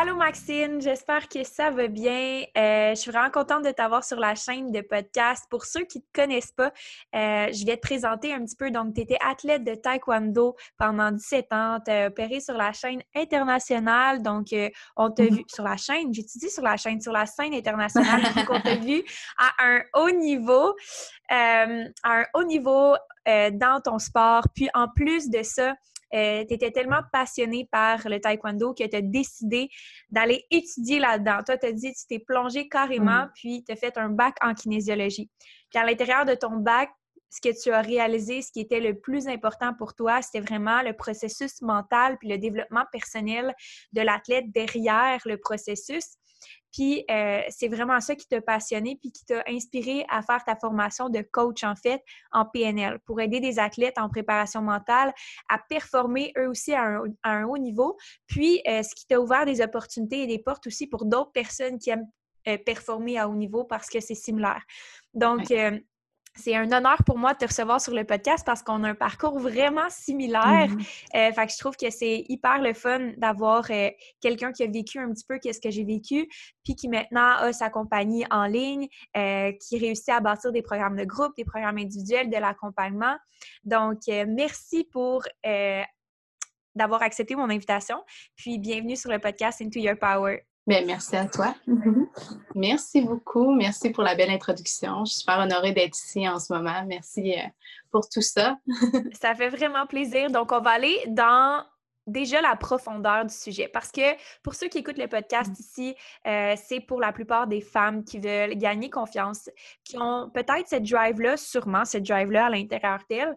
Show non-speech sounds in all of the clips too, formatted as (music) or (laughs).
Allô Maxine, j'espère que ça va bien. Euh, je suis vraiment contente de t'avoir sur la chaîne de podcast. Pour ceux qui ne te connaissent pas, euh, je vais te présenter un petit peu. Donc, tu étais athlète de taekwondo pendant 17 ans. Tu as opéré sur la chaîne internationale. Donc, euh, on t'a vu sur la chaîne, j'étudie sur la chaîne, sur la scène internationale. donc, on t'a vu à un haut niveau, à un haut niveau dans ton sport. Puis, en plus de ça, euh, tu étais tellement passionné par le taekwondo que tu as décidé d'aller étudier là-dedans. Toi, tu as dit, tu t'es plongé carrément, mm. puis tu as fait un bac en kinésiologie. Puis à l'intérieur de ton bac, ce que tu as réalisé, ce qui était le plus important pour toi, c'était vraiment le processus mental puis le développement personnel de l'athlète derrière le processus. Puis euh, c'est vraiment ça qui t'a passionné puis qui t'a inspiré à faire ta formation de coach en fait en PNL pour aider des athlètes en préparation mentale à performer eux aussi à un, haut niveau. Puis euh, ce qui t'a ouvert des opportunités et des portes aussi pour d'autres personnes qui aiment euh, performer à haut niveau parce que c'est similaire. Donc, c'est un honneur pour moi de te recevoir sur le podcast parce qu'on a un parcours vraiment similaire. Mm-hmm. Euh, fait que je trouve que c'est hyper le fun d'avoir euh, quelqu'un qui a vécu un petit peu qu'est-ce que j'ai vécu, puis qui maintenant a sa compagnie en ligne, euh, qui réussit à bâtir des programmes de groupe, des programmes individuels, de l'accompagnement. Donc, merci pour d'avoir accepté mon invitation. Puis, bienvenue sur le podcast Into Your Power. Bien, merci à toi. Mm-hmm. Merci beaucoup. Merci pour la belle introduction. Je suis super honorée d'être ici en ce moment. Merci euh, pour tout ça. (laughs) ça fait vraiment plaisir. Donc, on va aller dans déjà la profondeur du sujet. Parce que pour ceux qui écoutent le podcast mm. ici, euh, c'est pour la plupart des femmes qui veulent gagner confiance, qui ont peut-être cette drive-là, sûrement cette drive-là à l'intérieur d'elles,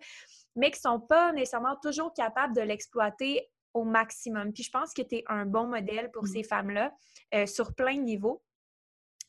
mais qui ne sont pas nécessairement toujours capables de l'exploiter au maximum. Puis je pense que tu es un bon modèle pour mmh. ces femmes-là euh, sur plein de niveaux.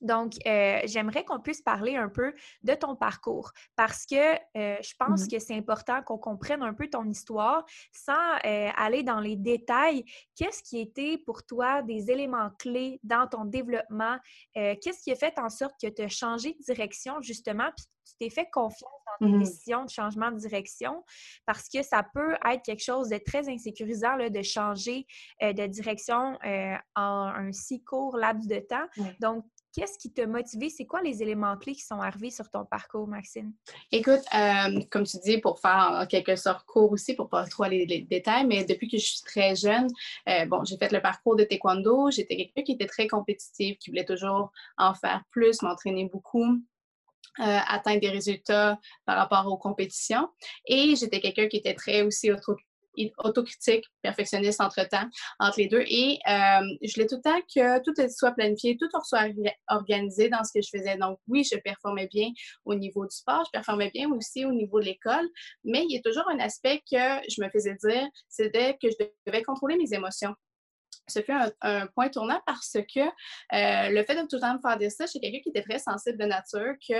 Donc, euh, j'aimerais qu'on puisse parler un peu de ton parcours parce que euh, je pense mmh que c'est important qu'on comprenne un peu ton histoire sans aller dans les détails. Qu'est-ce qui était pour toi des éléments clés dans ton développement? Qu'est-ce qui a fait en sorte que tu as changé de direction justement puis tu t'es fait confiance dans tes mmh décisions de changement de direction? Parce que ça peut être quelque chose de très insécurisant là, de changer euh, de direction euh, en un si court laps de temps. Donc, Qu'est-ce qui t'a motivé? C'est quoi les éléments clés qui sont arrivés sur ton parcours, Maxine? Écoute, euh, comme tu dis, pour faire en quelque sorte court aussi, pour pas trop aller les, détails, mais depuis que je suis très jeune, bon, j'ai fait le parcours de taekwondo. J'étais quelqu'un qui était très compétitif, qui voulait toujours en faire plus, m'entraîner beaucoup. Euh, atteindre des résultats par rapport aux compétitions. Et j'étais quelqu'un qui était très aussi autocritique, perfectionniste entre-temps, entre les deux. Et euh, je voulais tout le temps que tout soit planifié, tout soit organisé dans ce que je faisais. Donc oui, je performais bien au niveau du sport, je performais bien aussi au niveau de l'école, mais il y a toujours un aspect que je me faisais dire, c'était que je devais contrôler mes émotions ce fut un, point tournant parce que euh, le fait de tout le temps me faire dire ça, j'ai quelqu'un qui était très sensible de nature, que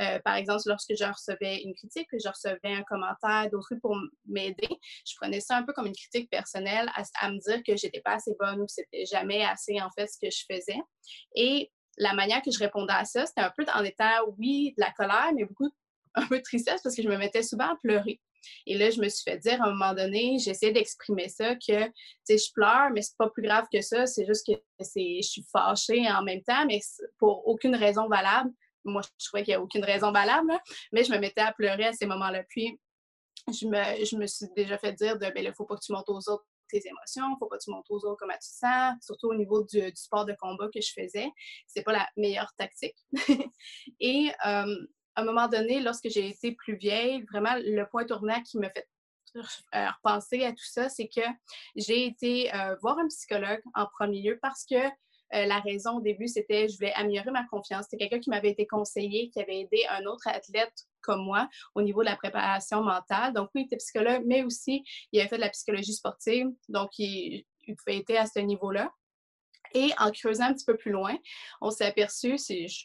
euh, par exemple, lorsque je recevais une critique, que je recevais un commentaire d'autrui pour m'aider, je prenais ça un peu comme une critique personnelle à, me dire que j'étais pas assez bonne ou que c'était jamais assez en fait ce que je faisais. Et la manière que je répondais à ça, c'était un peu en étant, oui, de la colère, mais beaucoup un peu de tristesse parce que je me mettais souvent à pleurer. Et là, je me suis fait dire à un moment donné, j'essaie d'exprimer ça, que, tu sais, je pleure, mais c'est pas plus grave que ça, c'est juste que je suis fâchée en même temps, mais pour aucune raison valable. Moi, je trouvais qu'il n'y a aucune raison valable, mais je me mettais à pleurer à ces moments-là. Puis, je me, je me suis déjà fait dire de, ben faut pas que tu montes aux autres tes émotions, il faut pas que tu montes aux autres comment tu sens, surtout au niveau du, sport de combat que je faisais. C'est pas la meilleure tactique. (laughs) Et à un moment donné, lorsque j'ai été plus vieille, vraiment le point tournant qui me fait euh, repenser à tout ça, c'est que j'ai été euh, voir un psychologue en premier lieu parce que la raison au début, c'était je voulais améliorer ma confiance. C'était quelqu'un qui m'avait été conseillé, qui avait aidé un autre athlète comme moi au niveau de la préparation mentale. Donc oui, il était psychologue, mais aussi il avait fait de la psychologie sportive. Donc il, il être à ce niveau-là. Et en creusant un petit peu plus loin, on s'est aperçu,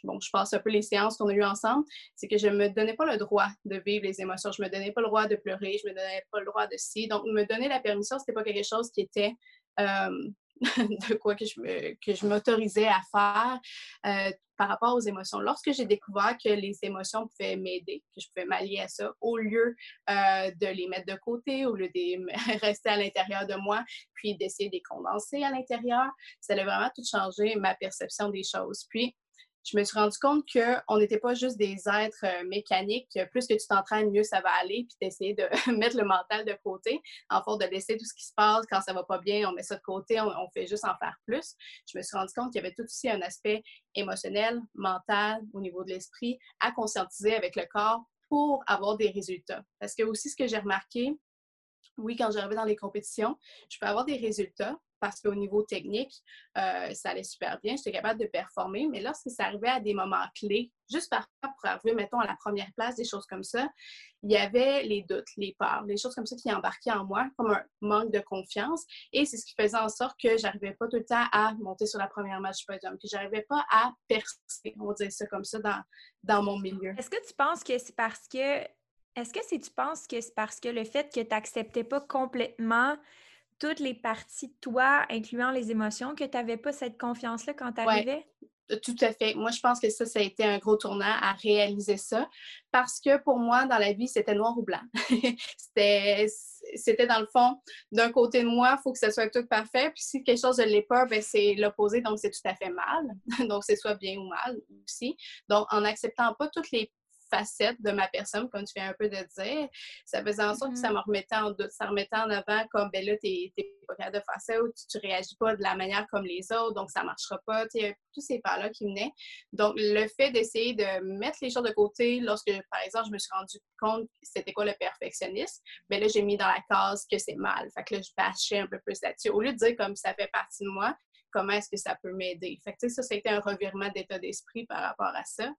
bon, je passe un peu les séances qu'on a eues ensemble, c'est que je ne me donnais pas le droit de vivre les émotions. Je ne me donnais pas le droit de pleurer, je ne me donnais pas le droit de si. Donc, me donner la permission, ce n'était pas quelque chose qui était euh, (laughs) de quoi que je, m'autorisais à faire euh, par rapport aux émotions. Lorsque j'ai découvert que les émotions pouvaient m'aider, que je pouvais m'allier à ça, au lieu euh, de les mettre de côté, au lieu de (laughs) rester à l'intérieur de moi, puis d'essayer de les condenser à l'intérieur, ça a vraiment tout changé ma perception des choses. Puis, je me suis rendu compte qu'on n'était pas juste des êtres euh, mécaniques. Plus que tu t'entraînes, mieux ça va aller, puis d'essayer de (laughs) mettre le mental de côté, en fait, de laisser tout ce qui se passe. Quand ça va pas bien, on met ça de côté, on, fait juste en faire plus. Je me suis rendu compte qu'il y avait tout aussi un aspect émotionnel, mental, au niveau de l'esprit, à conscientiser avec le corps pour avoir des résultats. Parce que aussi, ce que j'ai remarqué, oui, quand j'arrivais dans les compétitions, je peux avoir des résultats, parce qu'au niveau technique, euh, ça allait super bien, j'étais capable de performer, mais lorsque ça arrivait à des moments clés, juste parfois pour arriver, mettons, à la première place, des choses comme ça, il y avait les doutes, les peurs, les choses comme ça qui embarquaient en moi, comme un manque de confiance, et c'est ce qui faisait en sorte que j'arrivais pas tout le temps à monter sur la première match podium, que j'arrivais pas à percer, on dire ça comme ça, dans, dans mon milieu. Est-ce que tu penses que c'est parce que est-ce que c'est tu penses que c'est parce que le fait que tu n'acceptais pas complètement toutes les parties de toi, incluant les émotions, que tu n'avais pas cette confiance-là quand tu arrivais? Euh, tout à fait. Moi, je pense que ça, ça a été un gros tournant à réaliser ça parce que pour moi, dans la vie, c'était noir ou blanc. (laughs) c'était dans le fond, d'un côté de moi, il faut que ça soit tout parfait. Puis si quelque chose ne l'est pas, ben, c'est l'opposé, donc c'est tout à fait mal. (laughs) donc c'est soit bien ou mal aussi. Donc en n'acceptant pas toutes les facette de ma personne, comme tu viens un peu de dire, ça faisait en sorte que ça mm-hmm. me remettait en doute, ça remettait en avant comme, ben là, t'es pas capable de faire ça ou tu, ne réagis pas de la manière comme les autres, donc ça marchera pas. Tu sais, tous ces pas-là qui venaient. Donc, le fait d'essayer de mettre les choses de côté lorsque, par exemple, je me suis rendu compte c'était quoi le perfectionnisme, ben là, j'ai mis dans la case que c'est mal. Fait que là, je bâchais un peu plus là-dessus. Au lieu de dire comme ça fait partie de moi, comment est-ce que ça peut m'aider? Fait que, ça, ça a été un revirement d'état d'esprit par rapport à ça.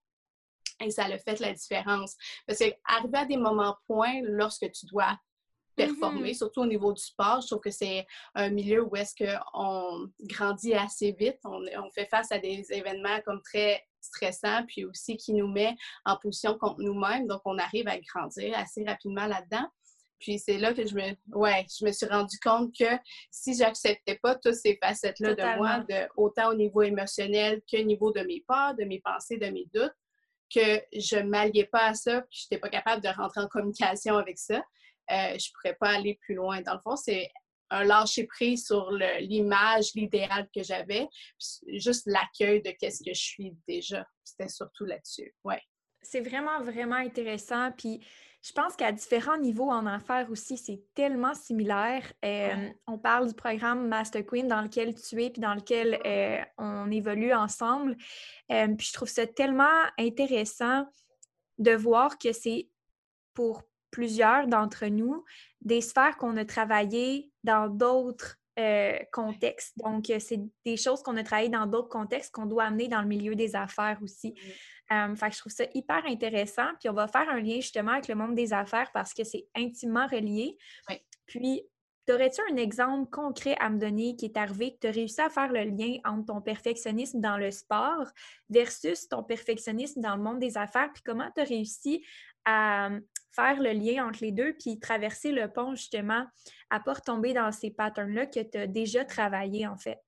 Et ça a fait la différence. Parce qu'arriver à des moments points, lorsque tu dois performer, mm-hmm. surtout au niveau du sport, je trouve que c'est un milieu où est-ce qu'on grandit assez vite. On, fait face à des événements comme très stressants, puis aussi qui nous met en position contre nous-mêmes. Donc, on arrive à grandir assez rapidement là-dedans. Puis c'est là que je me, ouais, je me suis rendu compte que si j'acceptais pas toutes ces facettes-là de moi, de, autant au niveau émotionnel qu'au niveau de mes peurs, de mes pensées, de mes doutes, que je ne m'alliais pas à ça, que je n'étais pas capable de rentrer en communication avec ça, euh, je ne pourrais pas aller plus loin. Dans le fond, c'est un lâcher-prise sur l'image, l'idéal que j'avais, juste l'accueil de qu'est-ce que je suis déjà. C'était surtout là-dessus, ouais. C'est vraiment, vraiment intéressant. Puis je pense qu'à différents niveaux en affaires aussi, c'est tellement similaire. Euh, on parle du programme Master Queen dans lequel tu es puis dans lequel euh, on évolue ensemble. Euh, puis je trouve ça tellement intéressant de voir que c'est pour plusieurs d'entre nous des sphères qu'on a travaillées dans d'autres contextes. Donc, c'est des choses qu'on a travaillées dans d'autres contextes qu'on doit amener dans le milieu des affaires aussi. Euh, fait que je trouve ça hyper intéressant. Puis on va faire un lien justement avec le monde des affaires parce que c'est intimement relié. Puis, aurais-tu un exemple concret à me donner qui est arrivé, que tu as réussi à faire le lien entre ton perfectionnisme dans le sport versus ton perfectionnisme dans le monde des affaires? Puis comment tu as réussi à faire le lien entre les deux, puis traverser le pont justement, à pas retomber dans ces patterns-là que tu as déjà travaillé en fait?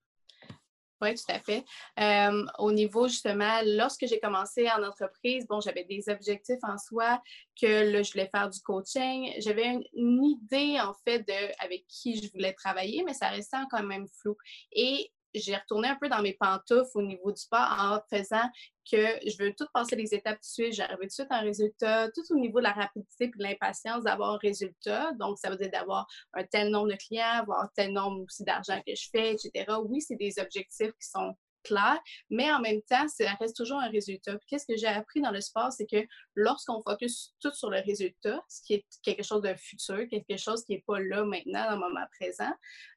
Oui, tout à fait. Euh, au niveau, justement, lorsque j'ai commencé en entreprise, bon, j'avais des objectifs en soi que là, je voulais faire du coaching. J'avais une, idée, en fait, de avec qui je voulais travailler, mais ça restait quand même flou. Et j'ai retourné un peu dans mes pantoufles au niveau du sport en faisant que je veux tout passer les étapes de suite, j'arrive tout de suite à un résultat, tout au niveau de la rapidité et de l'impatience d'avoir un résultat. Donc, ça veut dire d'avoir un tel nombre de clients, avoir tel nombre aussi d'argent que je fais, etc. Oui, c'est des objectifs qui sont clair, mais en même temps, ça reste toujours un résultat. Qu'est-ce que j'ai appris dans le sport, c'est que lorsqu'on focus tout sur le résultat, ce qui est quelque chose de futur, quelque chose qui n'est pas là maintenant, dans le moment présent,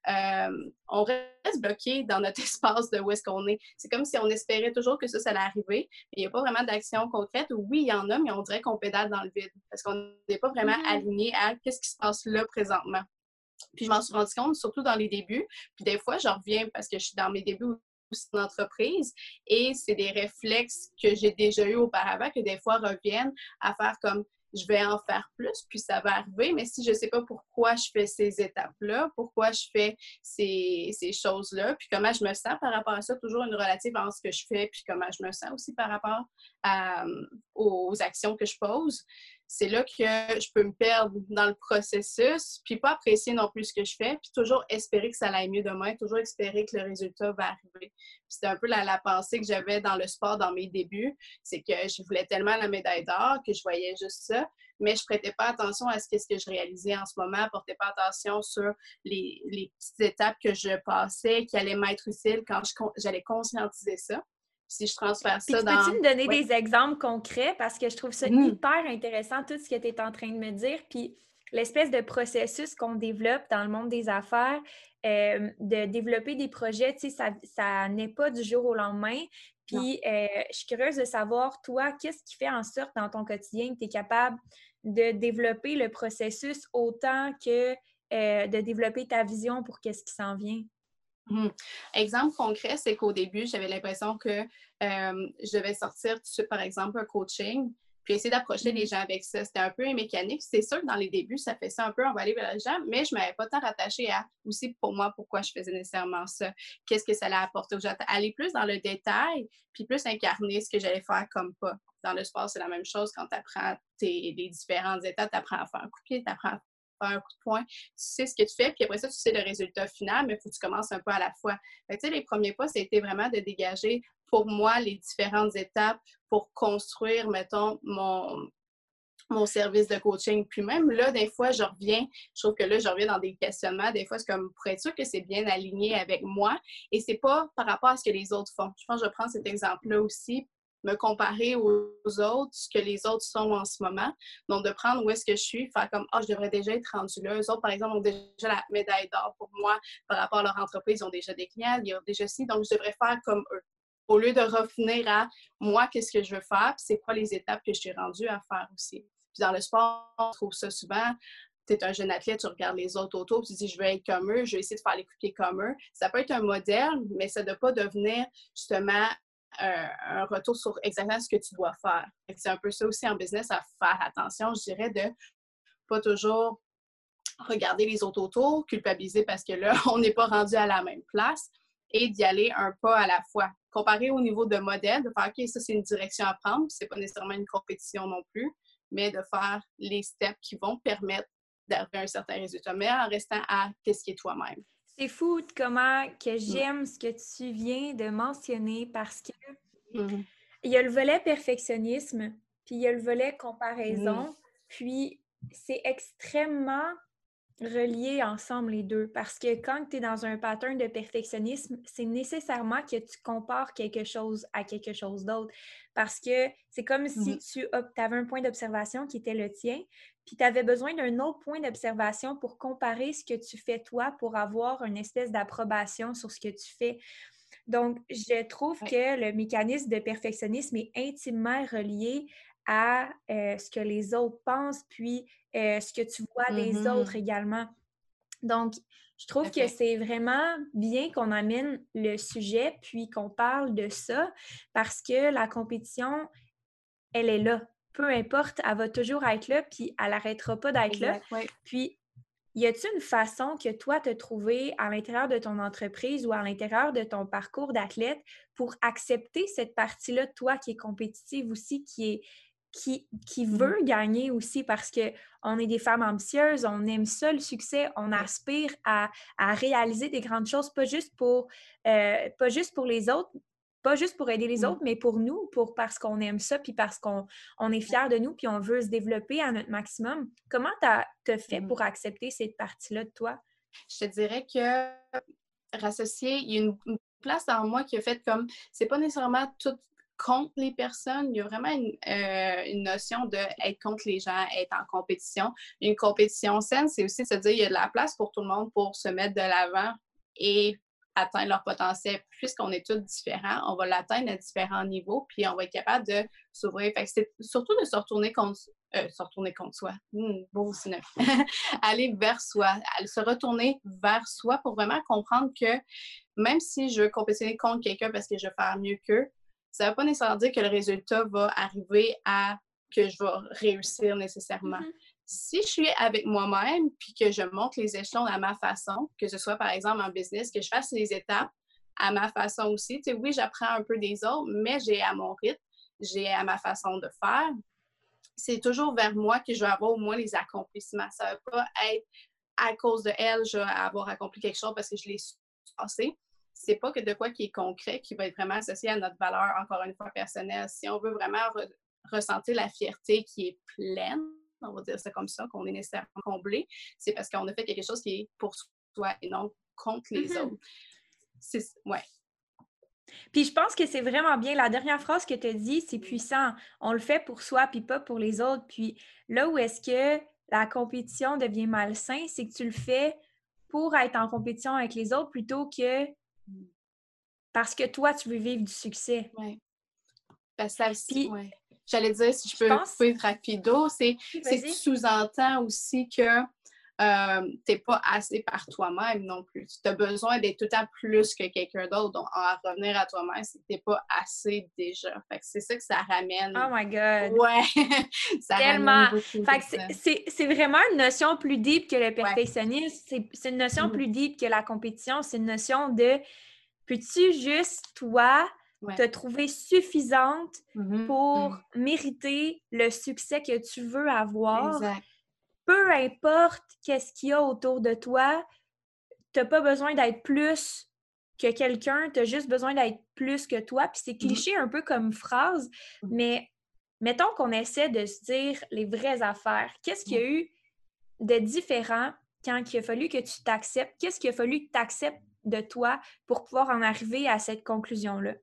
euh, on reste bloqué dans notre (laughs) espace de où est-ce qu'on est. C'est comme si on espérait toujours que ça, ça allait arriver, mais il n'y a pas vraiment d'action concrète. Oui, il y en a, mais on dirait qu'on pédale dans le vide parce qu'on n'est pas vraiment mm-hmm. aligné à qu'est-ce qui se passe là présentement. Puis je m'en suis rendu compte, surtout dans les débuts. Puis des fois, je reviens parce que je suis dans mes débuts une entreprise et c'est des réflexes que j'ai déjà eu auparavant que des fois reviennent à faire comme je vais en faire plus, puis ça va arriver, mais si je ne sais pas pourquoi je fais ces étapes-là, pourquoi je fais ces, ces choses-là, puis comment je me sens par rapport à ça, toujours une relative en ce que je fais, puis comment je me sens aussi par rapport aux actions que je pose, c'est là que je peux me perdre dans le processus, puis pas apprécier non plus ce que je fais, puis toujours espérer que ça aille mieux demain, toujours espérer que le résultat va arriver. C'était un peu la, pensée que j'avais dans le sport dans mes débuts, c'est que je voulais tellement la médaille d'or que je voyais juste ça, mais je prêtais pas attention à ce que, ce que je réalisais en ce moment, je portais pas attention sur les, les petites étapes que je passais qui allaient m'être utiles quand j'allais conscientiser ça si je transfère ça dans... Peux-tu me donner des exemples concrets? Parce que je trouve ça mmh. hyper intéressant, tout ce que tu es en train de me dire. Puis l'espèce de processus qu'on développe dans le monde des affaires, euh, de développer des projets, tu sais, ça, ça n'est pas du jour au lendemain. Puis euh, je suis curieuse de savoir, toi, qu'est-ce qui fait en sorte dans ton quotidien que tu es capable de développer le processus autant que euh, de développer ta vision pour qu'est-ce qui s'en vient? Mmh. Exemple concret, c'est qu'au début, j'avais l'impression que je devais sortir par exemple, un coaching, puis essayer d'approcher les mmh. gens avec ça. C'était un peu mécanique. C'est sûr que dans les débuts, ça fait ça un peu, on va aller vers les gens, mais je ne m'avais pas tant rattaché à aussi pour moi pourquoi je faisais nécessairement ça. Qu'est-ce que ça allait apporter aux gens? Aller plus dans le détail, puis plus incarner ce que j'allais faire comme pas. Dans le sport, c'est la même chose quand tu apprends les différentes étapes, tu apprends à faire un coup de pied, tu apprends à un coup de poing, tu sais ce que tu fais, puis après ça, tu sais le résultat final, mais il faut que tu commences un peu à la fois. tu sais, les premiers pas, été vraiment de dégager pour moi les différentes étapes pour construire, mettons, mon, mon service de coaching. Puis même là, des fois, je reviens, je trouve que là, je reviens dans des questionnements. Des fois, c'est comme pour être sûr que c'est bien aligné avec moi. Et c'est pas par rapport à ce que les autres font. Je pense que je prends cet exemple-là aussi me comparer aux autres, ce que les autres sont en ce moment. Donc, de prendre où est-ce que je suis, faire comme, ah, je devrais déjà être rendu là. Eux autres, par exemple, ont déjà la médaille d'or pour moi par rapport à leur entreprise. Ils ont déjà des clients, ils ont déjà ci. Donc, je devrais faire comme eux. Au lieu de revenir à moi, qu'est-ce que je veux faire, c'est quoi les étapes que je suis rendue à faire aussi. Puis dans le sport, on trouve ça souvent tu es un jeune athlète, tu regardes les autres autour, tu dis je vais être comme eux, je vais essayer de faire les coups comme eux. Ça peut être un modèle, mais ça ne doit pas devenir justement un, retour sur exactement ce que tu dois faire. C'est un peu ça aussi en business à faire attention, je dirais, de pas toujours regarder les autres autour, culpabiliser parce que là, (laughs) on n'est pas rendu à la même place et d'y aller un pas à la fois. Comparer au niveau de modèle, de faire OK, ça c'est une direction à prendre, c'est pas nécessairement une compétition non plus, mais de faire les steps qui vont permettre d'arriver à un certain résultat, mais en restant à qu'est-ce qui est toi-même. C'est fou comment que j'aime ce que tu viens de mentionner parce que mm-hmm. il y a le volet perfectionnisme, puis il y a le volet comparaison, mm. puis c'est extrêmement relié ensemble les deux parce que quand tu es dans un pattern de perfectionnisme, c'est nécessairement que tu compares quelque chose à quelque chose d'autre parce que c'est comme si mm-hmm. tu avais un point d'observation qui était le tien, puis tu avais besoin d'un autre point d'observation pour comparer ce que tu fais toi pour avoir une espèce d'approbation sur ce que tu fais. Donc, je trouve que le mécanisme de perfectionnisme est intimement relié à euh, ce que les autres pensent, puis euh, ce que tu vois des mm-hmm. autres également. Donc, je trouve que c'est vraiment bien qu'on amène le sujet, puis qu'on parle de ça, parce que la compétition, elle est là peu importe, elle va toujours être là, puis elle n'arrêtera pas d'être là. Puis, y a-t-il une façon que toi, tu as trouvé à l'intérieur de ton entreprise ou à l'intérieur de ton parcours d'athlète pour accepter cette partie-là de toi qui est compétitive aussi, qui est qui, qui mmh veut gagner aussi parce qu'on est des femmes ambitieuses, on aime ça le succès, on aspire à, à réaliser des grandes choses, pas juste pour, euh, pas juste pour les autres, pas juste pour aider les mmh. autres, mais pour nous, pour parce qu'on aime ça, puis parce qu'on on est fiers de nous, puis on veut se développer à notre maximum. Comment tu as fait mmh. pour accepter cette partie-là de toi? Je te dirais que rassocier, il y a une, place dans moi qui a fait comme, c'est pas nécessairement tout contre les personnes, il y a vraiment une, euh, notion d'être contre les gens, être en compétition. Une compétition saine, c'est aussi se dire qu'il y a de la place pour tout le monde pour se mettre de l'avant et atteindre leur potentiel. Puisqu'on est tous différents, on va l'atteindre à différents niveaux, puis on va être capable de s'ouvrir. c'est surtout de se retourner contre, euh, se retourner contre soi. Mmh, beau (laughs) Aller vers soi, se retourner vers soi pour vraiment comprendre que même si je veux compétitionner contre quelqu'un parce que je veux faire mieux qu'eux, ça ne veut pas nécessairement dire que le résultat va arriver à que je vais réussir nécessairement. Mm-hmm. Si je suis avec moi-même puis que je monte les échelons à ma façon, que ce soit par exemple en business, que je fasse les étapes à ma façon aussi, tu sais, oui, j'apprends un peu des autres, mais j'ai à mon rythme, j'ai à ma façon de faire. C'est toujours vers moi que je vais avoir au moins les accomplissements. Ça ne va pas être à cause de elle, je vais avoir accompli quelque chose parce que je l'ai passé c'est pas que de quoi qui est concret, qui va être vraiment associé à notre valeur, encore une fois, personnelle. Si on veut vraiment ressentir la fierté qui est pleine, on va dire ça comme ça, qu'on est nécessairement comblé, c'est parce qu'on a fait quelque chose qui est pour soi et non contre les mm-hmm. autres. C'est, ouais. Puis je pense que c'est vraiment bien. La dernière phrase que tu as dit, c'est puissant. On le fait pour soi, puis pas pour les autres. Puis là où est-ce que la compétition devient malsain, c'est que tu le fais pour être en compétition avec les autres plutôt que parce que toi, tu veux vivre du succès. Oui. Parce que aussi, J'allais dire, si je peux couper rapido, c'est que tu sous-entends aussi que euh, tu n'es pas assez par toi-même non plus. Tu as besoin d'être tout le temps plus que quelqu'un d'autre. Donc, à revenir à toi-même, c'est que tu n'es pas assez déjà. Fait que c'est ça que ça ramène. Oh my God! Ouais! (laughs) ça Tellement! Fait que c'est vraiment une notion plus deep que le perfectionnisme. C'est une notion mm-hmm. plus deep que la compétition. C'est une notion de peux-tu juste, toi, te trouver suffisante mm-hmm. pour mm. mériter le succès que tu veux avoir? Exact peu importe qu'est-ce qu'il y a autour de toi, tu n'as pas besoin d'être plus que quelqu'un, tu as juste besoin d'être plus que toi. Puis c'est mmh cliché un peu comme phrase, mmh. mais mettons qu'on essaie de se dire les vraies affaires. Qu'est-ce qu'il y a mmh. eu de différent quand il a fallu que tu t'acceptes? Qu'est-ce qu'il a fallu que tu acceptes de toi pour pouvoir en arriver à cette conclusion-là?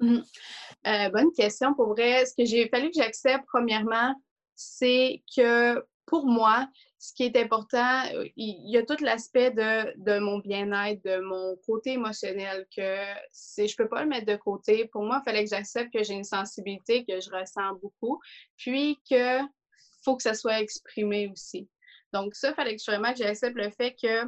Euh, bonne question. Pour vrai, ce que j'ai fallu que j'accepte, premièrement, c'est que pour moi, ce qui est important, il y a tout l'aspect de, mon bien-être, de mon côté émotionnel, que je ne peux pas le mettre de côté. Pour moi, il fallait que j'accepte que j'ai une sensibilité que je ressens beaucoup, puis qu'il faut que ça soit exprimé aussi. Donc, ça, il fallait que vraiment que j'accepte le fait que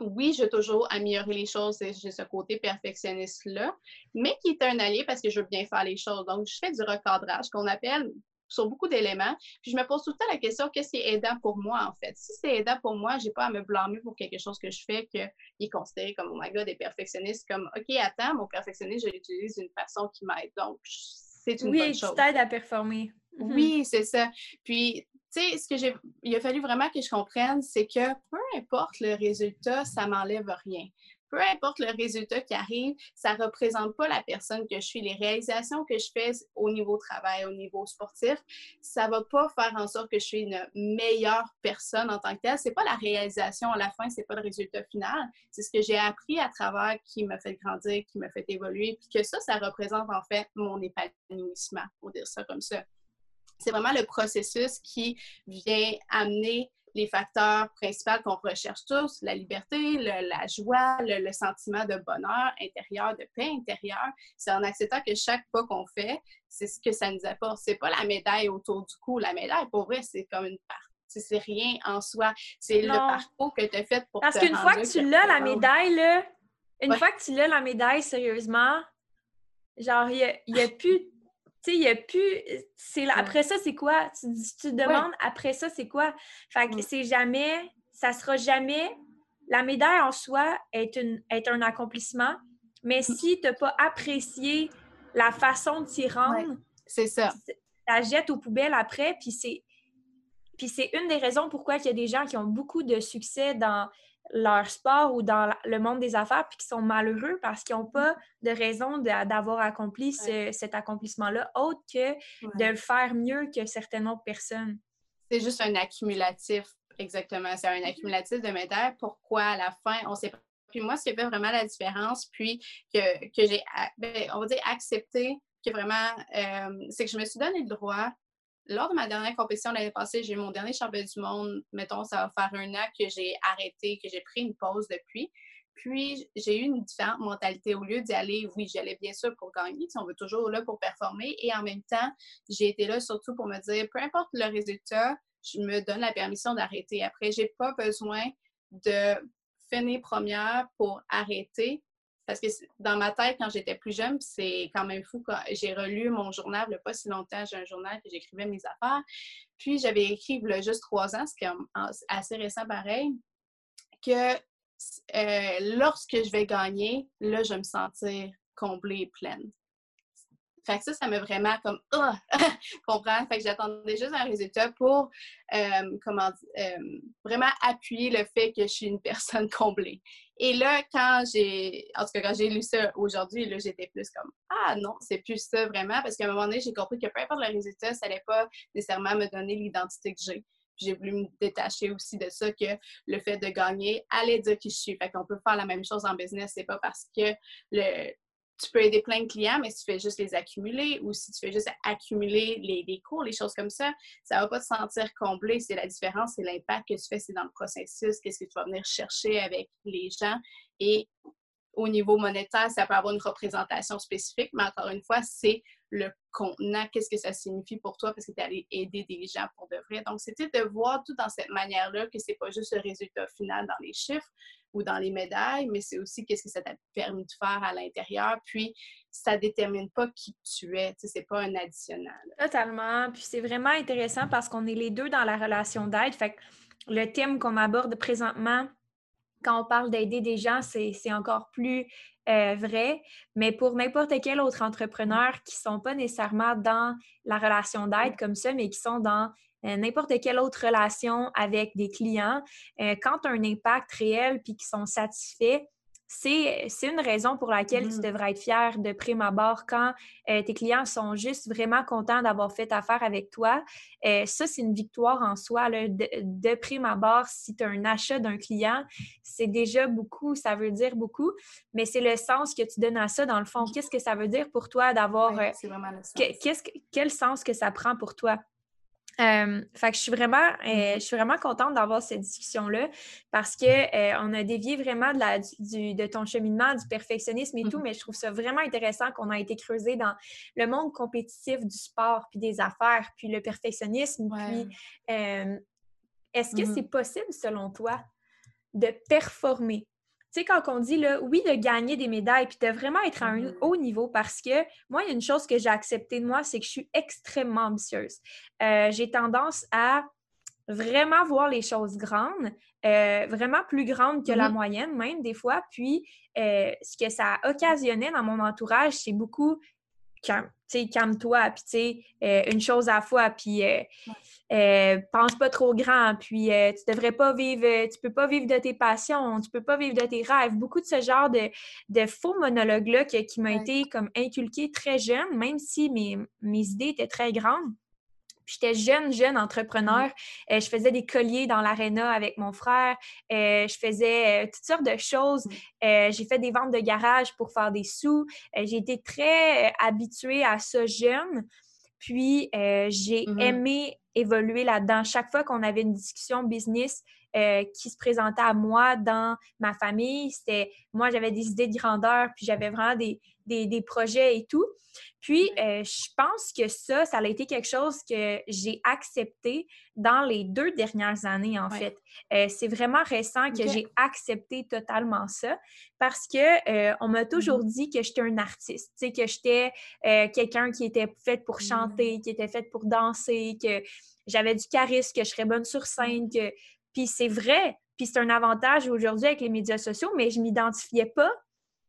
oui, je veux toujours améliorer les choses, j'ai ce côté perfectionniste-là, mais qui est un allié parce que je veux bien faire les choses. Donc, je fais du recadrage qu'on appelle sur beaucoup d'éléments. Puis je me pose tout le temps la question, qu'est-ce qui est aidant pour moi, en fait? Si c'est aidant pour moi, j'ai pas à me blâmer pour quelque chose que je fais qui est considéré comme, oh my God, des perfectionnistes, comme, OK, attends, mon perfectionniste, je l'utilise d'une façon qui m'aide. Donc, c'est une bonne chose. Oui, t'aide à performer. Mhm. Oui, c'est ça. Puis, tu sais, ce que j'ai, il a fallu vraiment que je comprenne, c'est que peu importe le résultat, ça m'enlève rien peu importe le résultat qui arrive, ça ne représente pas la personne que je suis. Les réalisations que je fais au niveau travail, au niveau sportif, ça ne va pas faire en sorte que je suis une meilleure personne en tant que telle. Ce n'est pas la réalisation à la fin, ce n'est pas le résultat final. C'est ce que j'ai appris à travers qui m'a fait grandir, qui m'a fait évoluer, puis que ça, ça représente en fait mon épanouissement, pour dire ça comme ça. C'est vraiment le processus qui vient amener les facteurs principaux qu'on recherche tous, la liberté, la joie, le, sentiment de bonheur intérieur, de paix intérieure. C'est en acceptant que chaque pas qu'on fait, c'est ce que ça nous apporte. C'est pas la médaille autour du cou. La médaille, pour vrai, c'est comme une partie c'est rien en soi. C'est le parcours que tu as fait pour Parce qu'une fois que tu l'as, la médaille, là, une fois que tu l'as, la médaille, sérieusement, genre, il n'y a, a, plus tu sais, il n'y a plus. C'est, après ça, c'est quoi? Tu, te demandes après ça, c'est quoi? Fait que c'est jamais. ça sera jamais. La médaille en soi est, une, est un accomplissement, mais mm. si tu n'as pas apprécié la façon de s'y rendre, c'est ça. La jette aux poubelles après, puis c'est. Puis c'est une des raisons pourquoi il y a des gens qui ont beaucoup de succès dans leur sport ou dans le monde des affaires puis qui sont malheureux parce qu'ils n'ont pas de raison d'avoir accompli cet accomplissement-là, autre que de le faire mieux que certaines autres personnes. C'est juste un accumulatif, exactement. C'est un accumulatif de médailles. Pourquoi à la fin, on sait pas. Puis moi, ce qui fait vraiment la différence, puis que, que j'ai, ben, on va dire, accepté, que vraiment, euh, c'est que je me suis donné le droit lors de ma dernière compétition l'année passée, j'ai eu mon dernier championnat du monde. Mettons, ça va faire un an que j'ai arrêté, que j'ai pris une pause depuis. Puis, j'ai eu une différente mentalité. Au lieu d'y aller, oui, j'allais bien sûr pour gagner, on veut toujours là pour performer. Et en même temps, j'ai été là surtout pour me dire, peu importe le résultat, je me donne la permission d'arrêter. Après, j'ai pas besoin de finir première pour arrêter parce que dans ma tête, quand j'étais plus jeune, c'est quand même fou. Quand j'ai relu mon journal il n'y a pas si longtemps, j'ai un journal que j'écrivais mes affaires. Puis j'avais écrit juste trois ans, ce qui est assez récent pareil, que euh, lorsque je vais gagner, là, je vais me sentir comblée et pleine. Fait que ça, ça m'a vraiment comme oh! (laughs) comprendre. Fait que j'attendais juste un résultat pour euh, comment euh, vraiment appuyer le fait que je suis une personne comblée. Et là, quand j'ai en tout cas quand j'ai lu ça aujourd'hui, là, j'étais plus comme Ah non, c'est plus ça vraiment, parce qu'à un moment donné, j'ai compris que peu importe le résultat, ça n'allait pas nécessairement me donner l'identité que j'ai j'ai voulu me détacher aussi de ça, que le fait de gagner allait dire qui je suis. Fait qu'on peut faire la même chose en business. C'est pas parce que le, tu peux aider plein de clients, mais si tu fais juste les accumuler ou si tu fais juste accumuler les, cours, les choses comme ça, ça ne va pas te sentir comblé. C'est la différence, c'est l'impact que tu fais, c'est dans le processus, qu'est-ce que tu vas venir chercher avec les gens. Et au niveau monétaire, ça peut avoir une représentation spécifique, mais encore une fois, c'est le contenant, qu'est-ce que ça signifie pour toi parce que tu es allé aider des gens pour de vrai. Donc, c'était de voir tout dans cette manière-là que c'est pas juste le résultat final dans les chiffres ou dans les médailles, mais c'est aussi qu'est-ce que ça t'a permis de faire à l'intérieur. Puis, ça détermine pas qui tu es, tu sais, c'est pas un additionnel. Totalement. Puis, c'est vraiment intéressant parce qu'on est les deux dans la relation d'aide. Fait que le thème qu'on aborde présentement, quand on parle d'aider des gens, c'est encore plus euh, vrai, mais pour n'importe quel autre entrepreneur qui ne sont pas nécessairement dans la relation d'aide comme ça, mais qui sont dans euh, n'importe quelle autre relation avec des clients, euh, quand tu as un impact réel puis qu'ils sont satisfaits, c'est une raison pour laquelle tu mmh. devrais être fier de prime abord quand euh, tes clients sont juste vraiment contents d'avoir fait affaire avec toi. Euh, ça, c'est une victoire en soi. de, prime abord, si tu as un achat d'un client, c'est déjà beaucoup, ça veut dire beaucoup, mais c'est le sens que tu donnes à ça dans le fond. Qu'est-ce que ça veut dire pour toi d'avoir... Euh, quel sens que ça prend pour toi? Euh, fait que je suis vraiment, euh, mm-hmm. je suis vraiment contente d'avoir cette discussion-là parce que euh, on a dévié vraiment de, la, du, de ton cheminement, du perfectionnisme et tout, mm-hmm. mais je trouve ça vraiment intéressant qu'on a été creusé dans le monde compétitif du sport puis des affaires, puis le perfectionnisme. Puis, est-ce que c'est possible selon toi de performer? Sais, quand on dit, là, oui, de gagner des médailles, puis de vraiment être à un mm-hmm. haut niveau, parce que moi, il y a une chose que j'ai acceptée de moi, c'est que je suis extrêmement ambitieuse. Euh, j'ai tendance à vraiment voir les choses grandes, euh, vraiment plus grandes que la mm-hmm. moyenne, même des fois. Puis, euh, ce que ça occasionnait dans mon entourage, c'est beaucoup calme-toi, puis euh, une chose à la fois, puis euh, euh, pense pas trop grand, puis tu devrais pas vivre, tu peux pas vivre de tes passions, tu peux pas vivre de tes rêves. Beaucoup de ce genre de, faux monologues-là qui, qui m'a été comme inculqué très jeune, même si mes, mes idées étaient très grandes. J'étais jeune, jeune entrepreneur. Mmh. Euh, je faisais des colliers dans l'aréna avec mon frère. Euh, je faisais euh, toutes sortes de choses. Mmh. j'ai fait des ventes de garage pour faire des sous. j'ai été très habituée à ça jeune. Puis, j'ai mmh aimé évoluer là-dedans. Chaque fois qu'on avait une discussion business qui se présentait à moi dans ma famille, c'était moi, j'avais des idées de grandeur, puis j'avais vraiment des, des, projets et tout. Puis, euh, je pense que ça, ça a été quelque chose que j'ai accepté dans les deux dernières années, en fait. Euh, c'est vraiment récent que j'ai accepté totalement ça parce que euh, on m'a toujours mmh dit que j'étais un artiste, que j'étais quelqu'un qui était fait pour mmh chanter, qui était fait pour danser, que j'avais du charisme, que je serais bonne sur scène, que... Puis c'est vrai, Puis c'est un avantage aujourd'hui avec les médias sociaux, mais je m'identifiais pas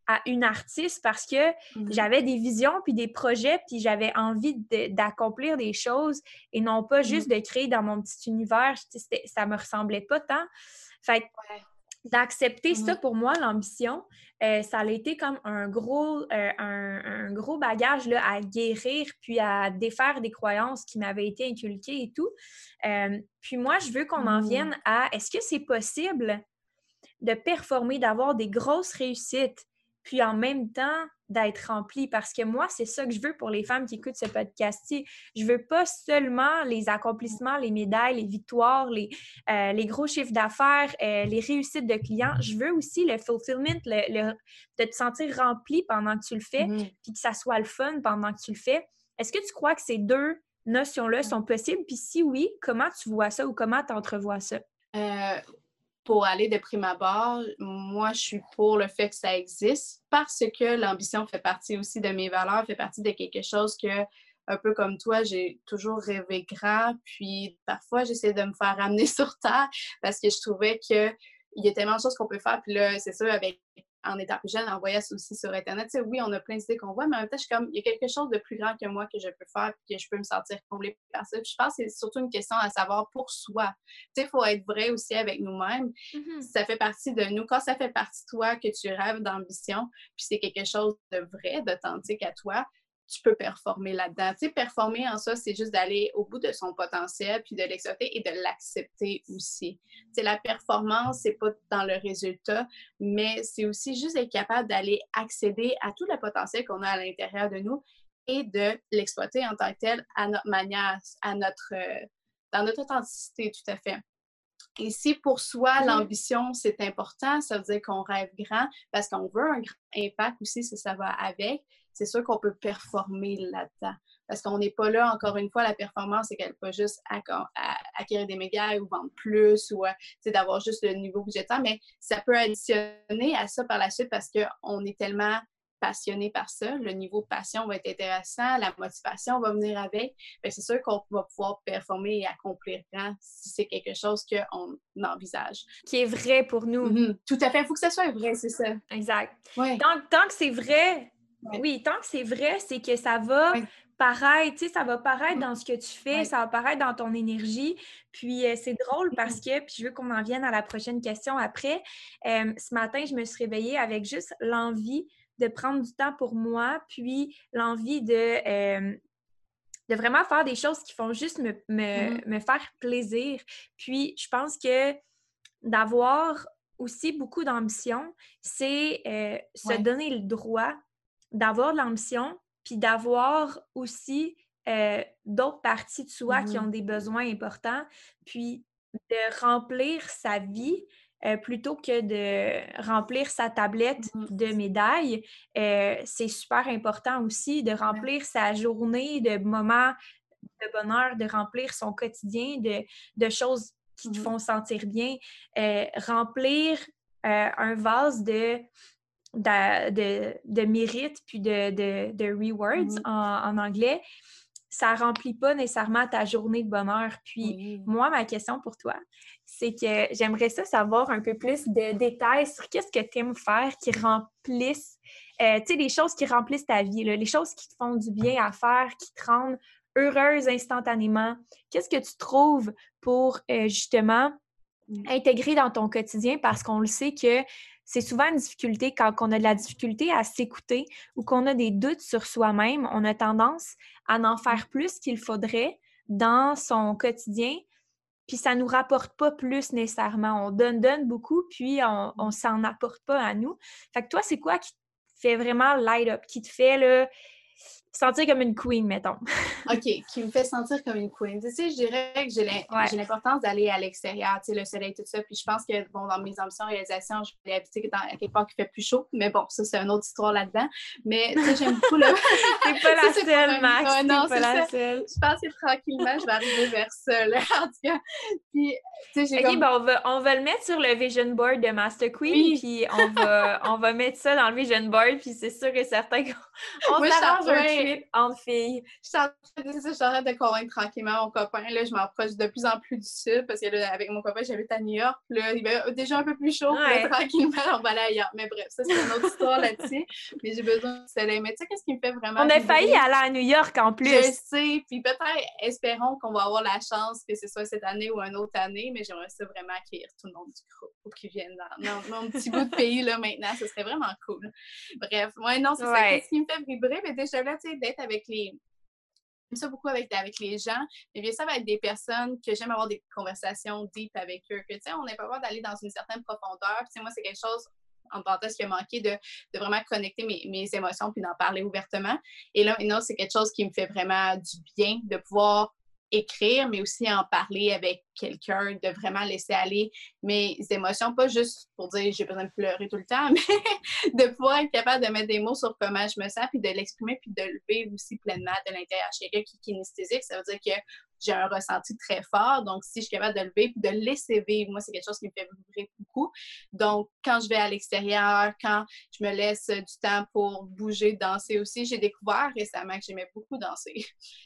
à une artiste parce que mmh j'avais des visions puis des projets puis j'avais envie d'accomplir des choses et non pas mmh juste de créer dans mon petit univers. Ça me ressemblait pas tant. Fait d'accepter ça mmh pour moi, l'ambition, euh, ça a été comme un gros, euh, un, gros bagage là, à guérir puis à défaire des croyances qui m'avaient été inculquées et tout. Euh, puis moi, je veux qu'on en vienne à est-ce que c'est possible de performer, d'avoir des grosses réussites, puis en même temps d'être rempli parce que moi, c'est ça que je veux pour les femmes qui écoutent ce podcast-ci. Je veux pas seulement les accomplissements, les médailles, les victoires, les, euh, les gros chiffres d'affaires, euh, les réussites de clients. Je veux aussi le fulfillment, le, de te sentir rempli pendant que tu le fais, mmh puis que ça soit le fun pendant que tu le fais. Est-ce que tu crois que ces deux notions-là sont possibles? Puis si oui, comment tu vois ça ou comment tu entrevois ça? Euh, pour aller de prime abord, moi, je suis pour le fait que ça existe parce que l'ambition fait partie aussi de mes valeurs, fait partie de quelque chose que, un peu comme toi, j'ai toujours rêvé grand. Puis parfois, j'essaie de me faire ramener (laughs) sur terre parce que je trouvais qu'il y a tellement de choses qu'on peut faire. Puis là, c'est ça, avec en étant plus jeune, en voyant aussi sur Internet. oui, on a plein d'idées qu'on voit, mais en même temps, je suis comme, il y a quelque chose de plus grand que moi que je peux faire et que je peux me sentir comblée par ça. je pense que c'est surtout une question à savoir pour soi. Tu sais, il faut être vrai aussi avec nous-mêmes. Mm-hmm. Ça fait partie de nous. Quand ça fait partie de toi, que tu rêves d'ambition, puis c'est quelque chose de vrai, d'authentique à toi, tu peux performer là-dedans. Tu sais, performer en ça, c'est juste d'aller au bout de son potentiel, puis de l'exploiter et de l'accepter aussi. Tu sais, la performance, c'est pas dans le résultat, mais c'est aussi juste être capable d'aller accéder à tout le potentiel qu'on a à l'intérieur de nous et de l'exploiter en tant que tel à notre manière, à notre, euh, dans notre authenticité, tout à fait. Et si pour soi, l'ambition, c'est important, ça veut dire qu'on rêve grand parce qu'on veut un grand impact aussi, si ça va avec c'est sûr qu'on peut performer là-dedans. Parce qu'on n'est pas là, encore une fois, la performance, c'est qu'elle pas juste acquérir des médias ou vendre plus ou euh, d'avoir juste le niveau budgétaire, mais ça peut additionner à ça par la suite parce qu'on est tellement passionné par ça. Le niveau de passion va être intéressant, la motivation va venir avec. C'est sûr qu'on va pouvoir performer et accomplir grand si c'est quelque chose qu'on envisage. Qui est vrai pour nous. Mm-hmm. Tout à fait. Il faut que ça soit vrai, c'est ça. Exact. tant que c'est vrai, oui, tant que c'est vrai, c'est que ça va paraître, tu sais, ça va paraître dans ce que tu fais, ça va paraître dans ton énergie. Puis euh, c'est drôle parce que, puis je veux qu'on en vienne à la prochaine question après. Euh, ce matin, je me suis réveillée avec juste l'envie de prendre du temps pour moi, puis l'envie de, euh, de vraiment faire des choses qui font juste me, me, mmh. faire plaisir. Puis je pense que d'avoir aussi beaucoup d'ambition, c'est se donner le droit d'avoir de l'ambition, puis d'avoir aussi euh, d'autres parties de soi qui mmh ont des besoins importants, puis de remplir sa vie euh, plutôt que de remplir sa tablette mmh de médailles. Euh, c'est super important aussi de remplir sa journée de moments de bonheur, de remplir son quotidien de, de choses qui te mmh font sentir bien. remplir un vase de de, de, mérite puis de, de, rewards mmh en, anglais, ça remplit pas nécessairement ta journée de bonheur. Puis moi, ma question pour toi, c'est que j'aimerais ça savoir un peu plus de détails sur qu'est-ce que tu aimes faire qui remplissent, euh, tu sais, les choses qui remplissent ta vie, les choses qui te font du bien à faire, qui te rendent heureuse instantanément. Qu'est-ce que tu trouves pour euh, justement mmh. intégrer dans ton quotidien? Parce qu'on le sait que c'est souvent une difficulté quand on a de la difficulté à s'écouter ou qu'on a des doutes sur soi-même. On a tendance à en faire plus qu'il faudrait dans son quotidien, puis ça ne nous rapporte pas plus nécessairement. On donne, donne beaucoup, puis on ne s'en apporte pas à nous. Fait que toi, c'est quoi qui te fait vraiment light up, qui te fait le sentir comme une queen, mettons. (laughs) OK, qui me fait sentir comme une queen. Tu sais, je dirais que j'ai l'importance d'aller à l'extérieur, tu sais, le soleil, tout ça. Puis je pense que, bon, dans mes ambitions, réalisations, je vais habiter dans, à quelque part qui fait plus chaud. Mais bon, ça, c'est une autre histoire là-dedans. Mais, tu sais, j'aime beaucoup le. (laughs) T'es pas la seule, Max. non, pas la seule. Je pense que tranquillement, je vais arriver vers ça, là, (laughs) en tout cas. Puis, tu sais, j'ai. OK, bon, on va, on va le mettre sur le vision board de Master Queen. Puis on va, on va mettre ça dans le vision board. Puis c'est sûr et certain qu'on s'arrange un oui, entre filles. Je suis en train de convaincre tranquillement mon copain. Là, je m'approche de plus en plus du sud parce que là, avec mon copain, j'habite à New York. Là, il va déjà un peu plus chaud. tranquillement, on va aller ailleurs. Mais bref, ça, c'est une autre histoire là-dessus. Mais j'ai besoin de soleil. Mais tu sais, qu'est-ce qui me fait vraiment. On a failli aller à New York en plus. Je sais. Puis peut-être, espérons qu'on va avoir la chance que ce soit cette année ou une autre année. Mais j'aimerais ça vraiment accueillir tout le monde du groupe pour qu'ils viennent dans, mon petit bout de pays là maintenant. Ce serait vraiment cool. Bref, moi, non, c'est ça. Qu'est-ce qui me fait vibrer? Mais déjà là, tu sais, d'être avec les j'aime ça beaucoup avec, avec les gens, mais bien ça avec des personnes que j'aime avoir des conversations deep avec eux, que tu sais, on n'est pas d'aller dans une certaine profondeur. Puis moi, c'est quelque chose en parenthèse qui a manqué de, de vraiment connecter mes, mes émotions puis d'en parler ouvertement. Et là, c'est quelque chose qui me fait vraiment du bien de pouvoir écrire, mais aussi en parler avec quelqu'un, de vraiment laisser aller mes émotions, pas juste pour dire j'ai besoin de pleurer tout le temps, (laughs) mais de pouvoir être capable de mettre des mots sur comment je me sens, puis de l'exprimer, puis de le vivre aussi pleinement de l'intérieur. Chez quelqu'un qui est kinesthésique, ça veut dire que j'ai un ressenti très fort. Donc, si je suis capable de le vivre, de le laisser vivre, moi, c'est quelque chose qui me fait vibrer beaucoup. Donc, quand je vais à l'extérieur, quand je me laisse du temps pour bouger, danser aussi, j'ai découvert récemment que j'aimais beaucoup danser. (laughs) tu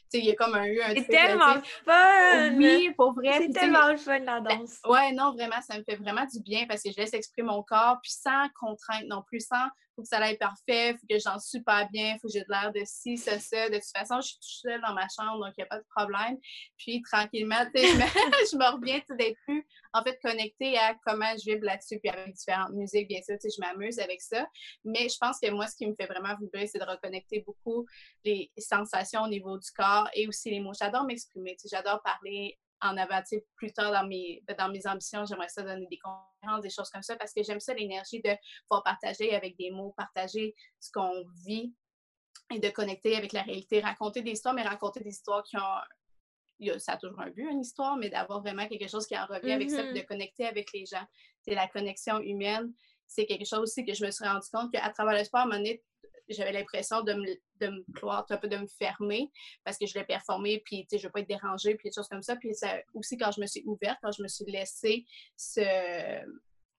sais, il y a comme un, eu un C'est tellement fun! Oui, pour vrai. C'est tellement le fun, la ben, danse. ouais, non, vraiment, ça me fait vraiment du bien parce que je laisse exprimer mon corps, puis sans contrainte non plus, sans faut que ça aille parfait, faut que j'en super bien, faut que j'ai de l'air de ci, ça, ça. De toute façon, je suis toute seule dans ma chambre, donc il n'y a pas de problème. Puis tranquillement, (laughs) je me, reviens d'être plus en fait connectée à comment je vibre là-dessus, puis avec différentes musiques, bien sûr, je m'amuse avec ça. Mais je pense que moi, ce qui me fait vraiment vibrer, c'est de reconnecter beaucoup les sensations au niveau du corps et aussi les mots. J'adore m'exprimer, j'adore parler en avant, plus tard dans mes, dans mes ambitions, j'aimerais ça donner des conférences, des choses comme ça, parce que j'aime ça l'énergie de pouvoir partager avec des mots, partager ce qu'on vit et de connecter avec la réalité, raconter des histoires, mais raconter des histoires qui ont ça a toujours un but, une histoire, mais d'avoir vraiment quelque chose qui en revient avec ça, mm-hmm. de connecter avec les gens. C'est la connexion humaine. C'est quelque chose aussi que je me suis rendu compte qu'à travers le sport, à un moment donné, j'avais l'impression de me, de me un peu de me fermer parce que je l'ai performé, puis je ne veux pas être dérangée, puis des choses comme ça. Puis ça, aussi, quand je me suis ouverte, quand je me suis laissée ce,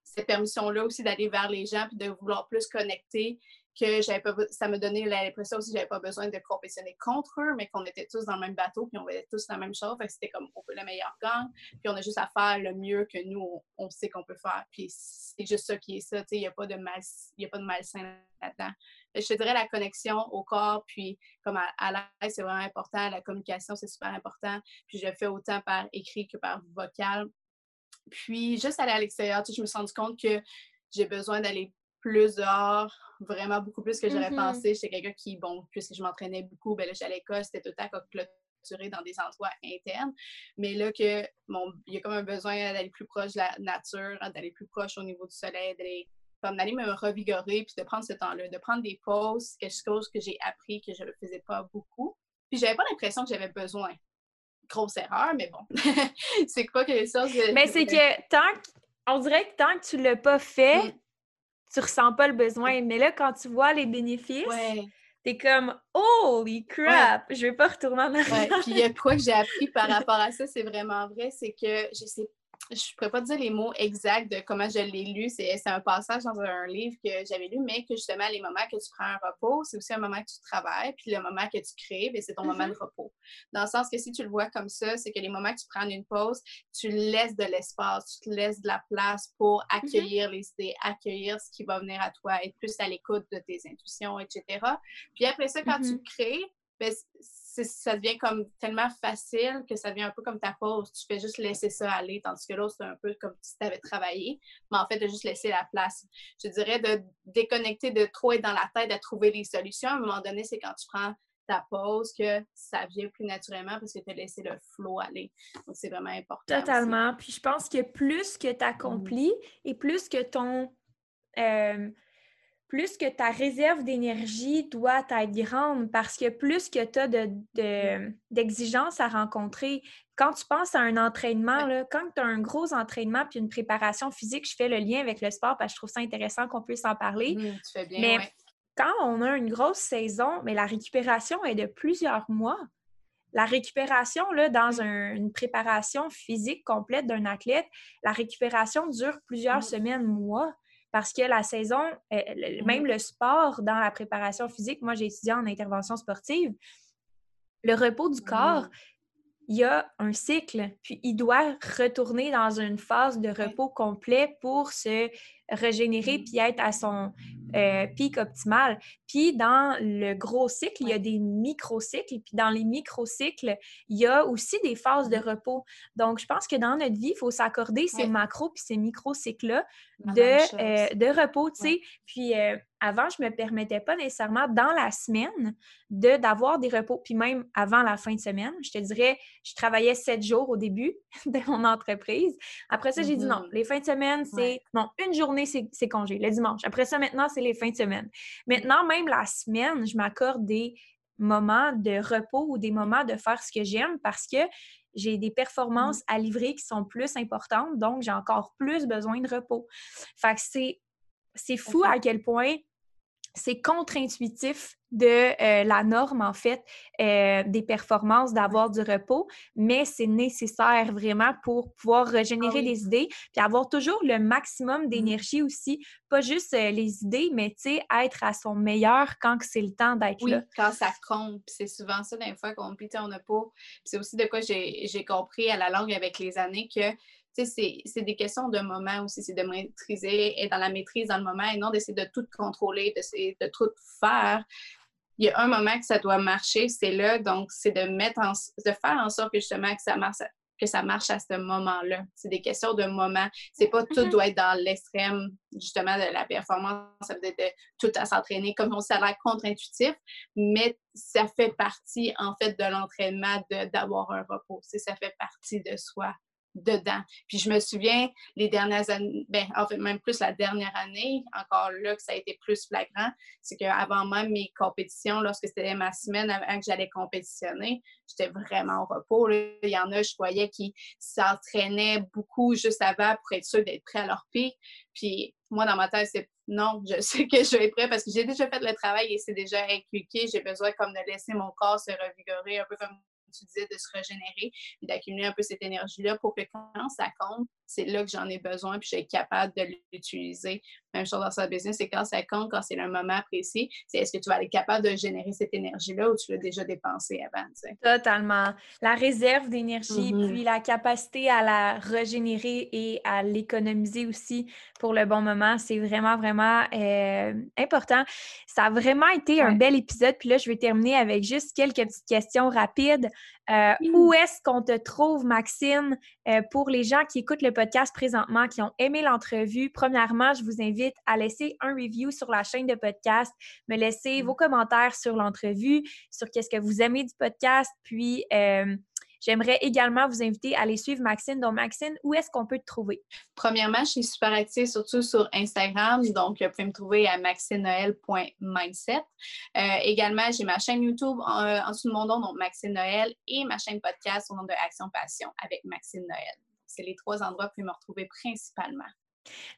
cette permission-là aussi d'aller vers les gens, puis de vouloir plus connecter, que j'avais pas, ça me donnait l'impression aussi que j'avais pas besoin de compétitionner contre eux, mais qu'on était tous dans le même bateau, puis on voulait tous la même chose. Fait c'était comme on veut le meilleur gang, puis on a juste à faire le mieux que nous, on, sait qu'on peut faire. Puis c'est juste ça qui est ça, il n'y a pas de a pas de malsain là-dedans. Je te dirais la connexion au corps, puis comme à, à l'aise, c'est vraiment important. La communication, c'est super important. Puis je le fais autant par écrit que par vocal. Puis juste aller à l'extérieur, je me suis rendu compte que j'ai besoin d'aller plus dehors, vraiment beaucoup plus que j'aurais mm-hmm. pensé. J'étais quelqu'un qui, bon, puisque je m'entraînais beaucoup, ben là, j'allais à l'école, c'était tout le temps clôturé dans des endroits internes. Mais là, que mon, il y a comme un besoin d'aller plus proche de la nature, d'aller plus proche au niveau du soleil, d'aller comme d'aller me revigorer, puis de prendre ce temps-là, de prendre des pauses, quelque chose que j'ai appris que je ne faisais pas beaucoup. Puis j'avais pas l'impression que j'avais besoin. Grosse erreur, mais bon. (laughs) c'est quoi que ça? Mais c'est que tant on dirait que tant que tu l'as pas fait, mm tu ressens pas le besoin. Mais là, quand tu vois les bénéfices, t'es comme Holy crap! Je vais pas retourner en arrière. Puis il y a quoi que j'ai appris par (laughs) rapport à ça, c'est vraiment vrai, c'est que je sais je ne pourrais pas dire les mots exacts de comment je l'ai lu. C'est un passage dans un livre que j'avais lu, mais que justement, les moments que tu prends un repos, c'est aussi un moment que tu travailles, puis le moment que tu crées, ben, c'est ton moment de mm-hmm. repos. Dans le sens que si tu le vois comme ça, c'est que les moments que tu prends une pause, tu laisses de l'espace, tu te laisses de la place pour mm-hmm. accueillir les idées, accueillir ce qui va venir à toi, être plus à l'écoute de tes intuitions, etc. Puis après ça, quand tu mm-hmm. crées, ben, ça devient comme tellement facile que ça devient un peu comme ta pause. Tu fais juste laisser ça aller, tandis que l'autre, c'est un peu comme si tu avais travaillé, mais en fait, de juste laisser la place. Je dirais de déconnecter, de trop être dans la tête, de trouver les solutions. À un moment donné, c'est quand tu prends ta pause que ça vient plus naturellement parce que tu as laissé le flow aller. Donc, c'est vraiment important. Totalement. Puis je pense que plus que tu accomplis mmh et plus que ton. Euh, plus que ta réserve d'énergie doit être grande parce que plus que tu as d'exigences de, à rencontrer, quand tu penses à un entraînement, là, quand tu as un gros entraînement puis une préparation physique, je fais le lien avec le sport parce que je trouve ça intéressant qu'on puisse en parler. Mmh, tu fais bien, mais quand on a une grosse saison, mais la récupération est de plusieurs mois. La récupération, là, dans mmh. une préparation physique complète d'un athlète, la récupération dure plusieurs mmh. semaines, mois. Parce que la saison, euh, même le sport dans la préparation physique, moi j'ai étudié en intervention sportive, le repos du corps, Mm. il y a un cycle, puis il doit retourner dans une phase de repos complet pour se régénérer Mhm. puis être à son euh, pic optimal. Puis dans le gros cycle, il y a des microcycles, puis dans les microcycles, il y a aussi des phases de Mhm. repos. Donc, je pense que dans notre vie, il faut s'accorder ces Ouais. macros puis ces microcycles-là de, euh, de repos, tu sais. Ouais. Puis euh, avant, je me permettais pas nécessairement dans la semaine de d'avoir des repos. Puis même avant la fin de semaine, je te dirais, je travaillais sept jours au début (laughs) de mon entreprise. Après ça, j'ai dit non, Mhm. les fins de semaine, c'est non, une journée, c'est c'est congé, le dimanche. Après ça, maintenant, c'est les fins de semaine. Maintenant, même la semaine, je m'accorde des moments de repos ou des moments de faire ce que j'aime parce que j'ai des performances à livrer qui sont plus importantes, donc j'ai encore plus besoin de repos. Fait que c'est, fou à quel point c'est contre-intuitif de euh, la norme, en fait, euh, des performances, d'avoir du repos, mais c'est nécessaire vraiment pour pouvoir régénérer Ah oui. des idées, puis avoir toujours le maximum d'énergie aussi, pas juste euh, les idées, mais tu sais, être à son meilleur quand c'est le temps d'être Oui, là. quand ça compte. C'est souvent ça, des fois, qu'on on n'a pas. c'est aussi de quoi j'ai compris à la langue avec les années que c'est- des questions de moment aussi, c'est de maîtriser, être dans la maîtrise dans le moment et non d'essayer de tout contrôler, d'essayer de tout faire. Il y a un moment que ça doit marcher, c'est là, donc c'est de mettre en, de faire en sorte que justement que ça marche, que ça marche à ce moment-là. C'est des questions de moment. C'est pas tout Mhm. doit être dans l'extrême justement de la performance, ça veut dire de tout à s'entraîner comme on ça a l'air contre-intuitif, mais ça fait partie en fait de l'entraînement d'avoir un repos. Ça fait partie de soi dedans. Puis je me souviens les dernières années, ben, en fait même plus la dernière année, encore là que ça a été plus flagrant, c'est qu'avant même mes compétitions, lorsque c'était ma semaine avant que j'allais compétitionner, j'étais vraiment au repos. Il y en a, je voyais qui s'entraînaient beaucoup juste avant pour être sûr d'être prêts à leur pic. Puis moi, dans ma tête, c'est non, je sais que je vais être prêt parce que j'ai déjà fait le travail et c'est déjà inculqué. J'ai besoin comme de laisser mon corps se revigorer, un peu comme tu disais, de se régénérer, puis d'accumuler un peu cette énergie-là pour que quand ça compte, c'est là que j'en ai besoin, puis je être capable de l'utiliser. Même chose dans sa business, c'est quand ça compte, quand c'est le moment précis, c'est est-ce que tu vas être capable de générer cette énergie-là ou tu l'as déjà dépensée avant, tu sais? Totalement. La réserve d'énergie, Mhm. puis la capacité à la régénérer et à l'économiser aussi pour le bon moment, c'est vraiment, vraiment euh, important. Ça a vraiment été un bel épisode. Puis là, je vais terminer avec juste quelques petites questions rapides. Euh. Où est-ce qu'on te trouve, Maxine, euh, pour les gens qui écoutent le podcast présentement, qui ont aimé l'entrevue? Premièrement, je vous invite à laisser un review sur la chaîne de podcast, me laisser Mm. vos commentaires sur l'entrevue, sur qu'est-ce que vous aimez du podcast. Puis, euh, j'aimerais également vous inviter à aller suivre Maxine. Donc, Maxine, où est-ce qu'on peut te trouver? Premièrement, je suis super active surtout sur Instagram, donc vous pouvez me trouver à maxinenoël.mindset. Euh, également, j'ai ma chaîne YouTube en, en dessous de mon nom, donc Maxine Noël, et ma chaîne podcast au nom de Action Passion avec Maxine Noël. C'est les trois endroits que vous pouvez me retrouver principalement.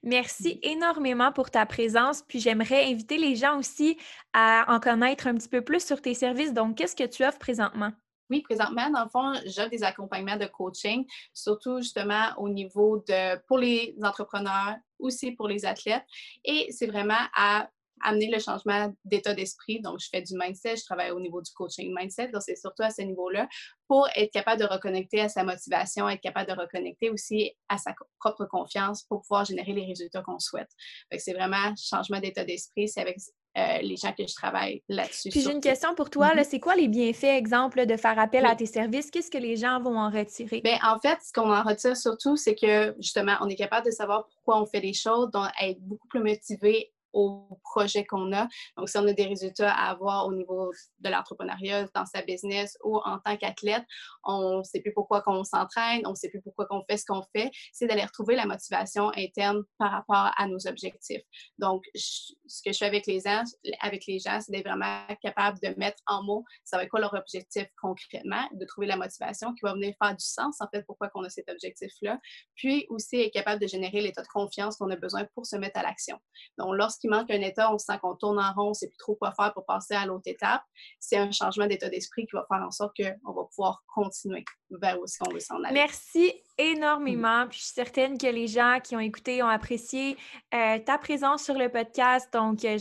Merci énormément pour ta présence. Puis j'aimerais inviter les gens aussi à en connaître un petit peu plus sur tes services. Donc, qu'est-ce que tu offres présentement? Oui, présentement, dans le fond, j'offre des accompagnements de coaching, surtout justement au niveau de, pour les entrepreneurs, aussi pour les athlètes. Et c'est vraiment à amener le changement d'état d'esprit. Donc, je fais du mindset, je travaille au niveau du coaching mindset. Donc, c'est surtout à ce niveau-là pour être capable de reconnecter à sa motivation, être capable de reconnecter aussi à sa propre confiance pour pouvoir générer les résultats qu'on souhaite. C'est vraiment changement d'état d'esprit. C'est avec euh, les gens que je travaille là-dessus. Puis j'ai une question pour toi. là, Mhm. C'est quoi les bienfaits, exemple, de faire appel Oui. à tes services? Qu'est-ce que les gens vont en retirer? Bien, en fait, ce qu'on en retire surtout, c'est que justement, on est capable de savoir pourquoi on fait les choses, donc être beaucoup plus motivé au projet qu'on a. Donc, si on a des résultats à avoir au niveau de l'entrepreneuriat, dans sa business ou en tant qu'athlète, on ne sait plus pourquoi qu'on s'entraîne, on ne sait plus pourquoi qu'on fait ce qu'on fait, c'est d'aller retrouver la motivation interne par rapport à nos objectifs. Donc, ce que je fais avec les gens, avec les gens, c'est d'être vraiment capable de mettre en mots, ça va être quoi leur objectif concrètement, de trouver la motivation qui va venir faire du sens, en fait, pourquoi qu'on a cet objectif-là, puis aussi être capable de générer l'état de confiance qu'on a besoin pour se mettre à l'action. Donc, lorsqu'ils qu'il manque un état, on sent qu'on tourne en rond, on ne sait plus trop quoi faire pour passer à l'autre étape, c'est un changement d'état d'esprit qui va faire en sorte qu'on va pouvoir continuer vers où est-ce qu'on veut s'en aller. Merci énormément. Puis je suis certaine que les gens qui ont écouté ont apprécié euh, ta présence sur le podcast. Donc, euh,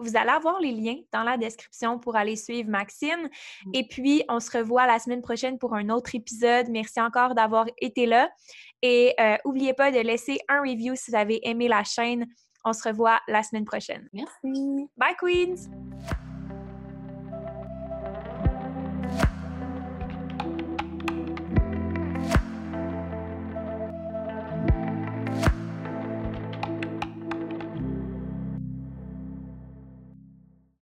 vous allez avoir les liens dans la description pour aller suivre Maxine. Et puis, on se revoit la semaine prochaine pour un autre épisode. Merci encore d'avoir été là. Et n'oubliez euh, pas de laisser un review si vous avez aimé la chaîne. On se revoit la semaine prochaine. Merci. Bye, Queens!